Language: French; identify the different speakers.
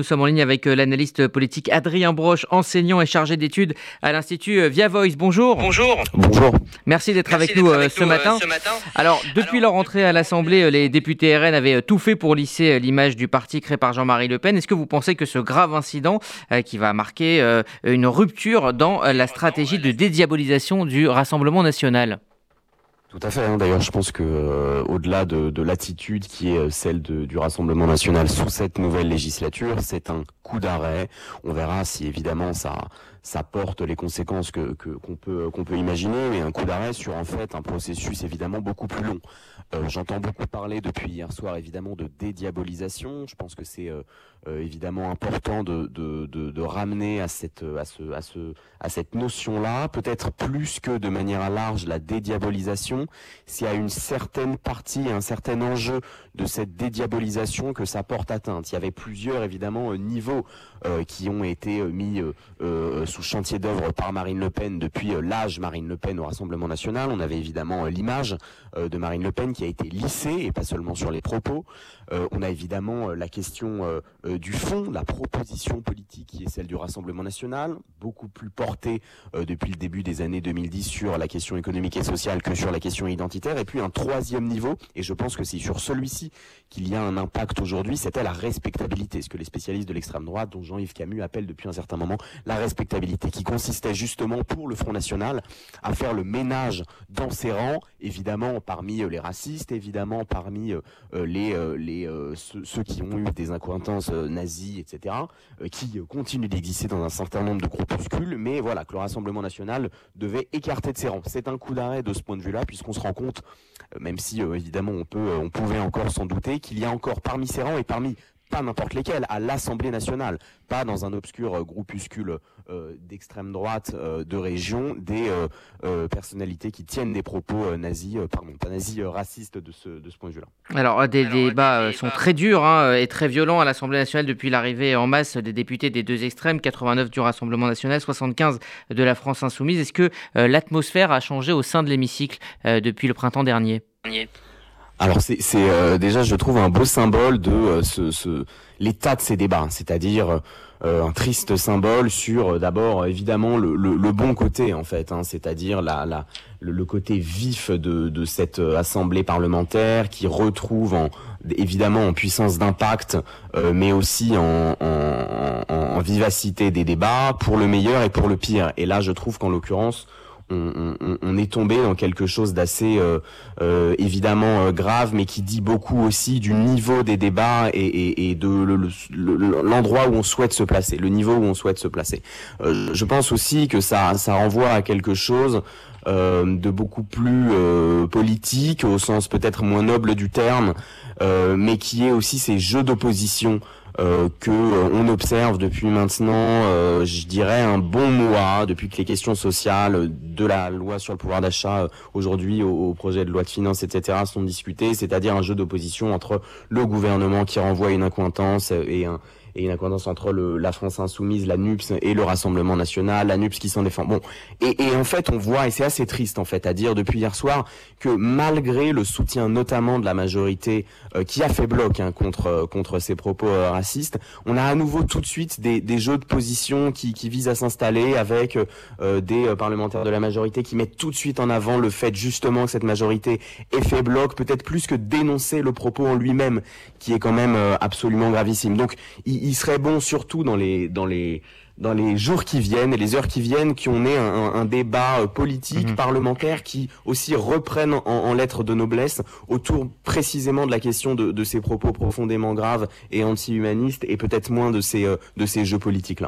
Speaker 1: Nous sommes en ligne avec euh, l'analyste politique Adrien Broche, enseignant et chargé d'études à l'Institut euh, Via Voice. Bonjour.
Speaker 2: Bonjour.
Speaker 3: Bonjour.
Speaker 1: Merci d'être avec, nous, euh, ce, matin. Alors, depuis leur entrée à l'Assemblée, les députés RN avaient tout fait pour lisser l'image du parti créé par Jean-Marie Le Pen. Est-ce que vous pensez que ce grave incident, qui va marquer une rupture dans la stratégie de dédiabolisation du Rassemblement national?
Speaker 3: Tout à fait. Hein. D'ailleurs, je pense que euh, au-delà de, l'attitude qui est euh, celle du Rassemblement national sous cette nouvelle législature, c'est un coup d'arrêt. On verra si évidemment ça ça porte les conséquences que qu'on peut qu'on peut imaginer, mais un coup d'arrêt sur en fait un processus évidemment beaucoup plus long. Euh, j'entends beaucoup parler depuis hier soir évidemment de dédiabolisation. Je pense que c'est évidemment important de, de, de, ramener à cette à ce à ce à cette notion là, peut-être plus que de manière large la dédiabolisation y a une certaine partie, un certain enjeu de cette dédiabolisation que ça porte atteinte. Il y avait plusieurs évidemment euh, euh, qui ont été euh, mis sous chantier d'œuvre par Marine Le Pen depuis l'âge Marine Le Pen au Rassemblement national. On avait évidemment l'image de Marine Le Pen qui a été lissée et pas seulement sur les propos. on a évidemment la question du fond, la proposition politique qui est celle du Rassemblement national, beaucoup plus portée depuis le début des années 2010 sur la question économique et sociale que sur la question identitaire. Et puis un troisième niveau, et je pense que c'est sur celui-ci qu'il y a un impact aujourd'hui, c'était la respectabilité, ce que les spécialistes de l'extrême droite, dont Jean-Yves Camus appelle depuis un certain moment la respectabilité, qui consistait justement pour le Front National à faire le ménage dans ses rangs, évidemment parmi euh, les racistes, évidemment parmi euh, euh, les, ceux, qui ont eu des incointances nazies, etc., qui continuent d'exister dans un certain nombre de groupuscules, mais voilà, que le Rassemblement national devait écarter de ses rangs. C'est un coup d'arrêt de ce point de vue-là, puisqu'on se rend compte, même si évidemment on peut, on pouvait encore s'en douter, qu'il y a encore parmi ces rangs et parmi pas n'importe lesquels, à l'Assemblée nationale, pas dans un obscur groupuscule d'extrême droite de région, des personnalités qui tiennent des propos nazis, pardon, pas nazis, racistes de ce, de ce point de vue-là.
Speaker 1: Alors, des débats sont très durs hein, et très violents à l'Assemblée nationale depuis l'arrivée en masse des députés des deux extrêmes, 89 du Rassemblement national, 75 de la France insoumise. Est-ce que l'atmosphère a changé au sein de l'hémicycle depuis le printemps dernier?
Speaker 3: Alors c'est euh, déjà je trouve un beau symbole de euh, l'état de ces débats, c'est-à-dire euh, un triste symbole sur d'abord évidemment le, bon côté en fait, hein, c'est-à-dire la, la le, côté vif de, cette assemblée parlementaire qui retrouve en, évidemment en puissance d'impact, mais aussi en, en, en vivacité des débats pour le meilleur et pour le pire. Et là je trouve qu'en l'occurrence on, est tombé dans quelque chose d'assez euh, euh, évidemment euh, grave, mais qui dit beaucoup aussi du niveau des débats et, de l'endroit où on souhaite se placer, le niveau où on souhaite se placer. je pense aussi que ça, ça renvoie à quelque chose de beaucoup plus politique, au sens peut-être moins noble du terme, mais qui est aussi ces jeux d'opposition euh, que euh, on observe depuis maintenant, euh, je dirais un bon mois, depuis que les questions sociales de la loi sur le pouvoir d'achat aujourd'hui au, projet de loi de finances, etc., sont discutées, c'est-à-dire un jeu d'opposition entre le gouvernement qui renvoie une incointance et un et une accointance entre le, la France insoumise, la NUPS et le Rassemblement national, la NUPS qui s'en défend. Bon, et, et, en fait, on voit, et c'est assez triste en fait à dire depuis hier soir, que malgré le soutien notamment de la majorité euh, qui a fait bloc hein, contre euh, contre ces propos euh, racistes, on a à nouveau tout de suite des, des jeux de position qui, qui visent à s'installer avec des parlementaires de la majorité qui mettent tout de suite en avant le fait justement que cette majorité ait fait bloc, peut-être plus que dénoncer le propos en lui-même, qui est quand même absolument gravissime. Donc, il, il serait bon surtout dans les dans les dans les jours qui viennent et les heures qui viennent, qui on ait un, débat euh, politique, mhm. parlementaire, qui aussi reprenne en, lettres de noblesse autour précisément de la question de, ces propos profondément graves et anti-humanistes, et peut-être moins de ces, euh, de ces jeux politiques-là.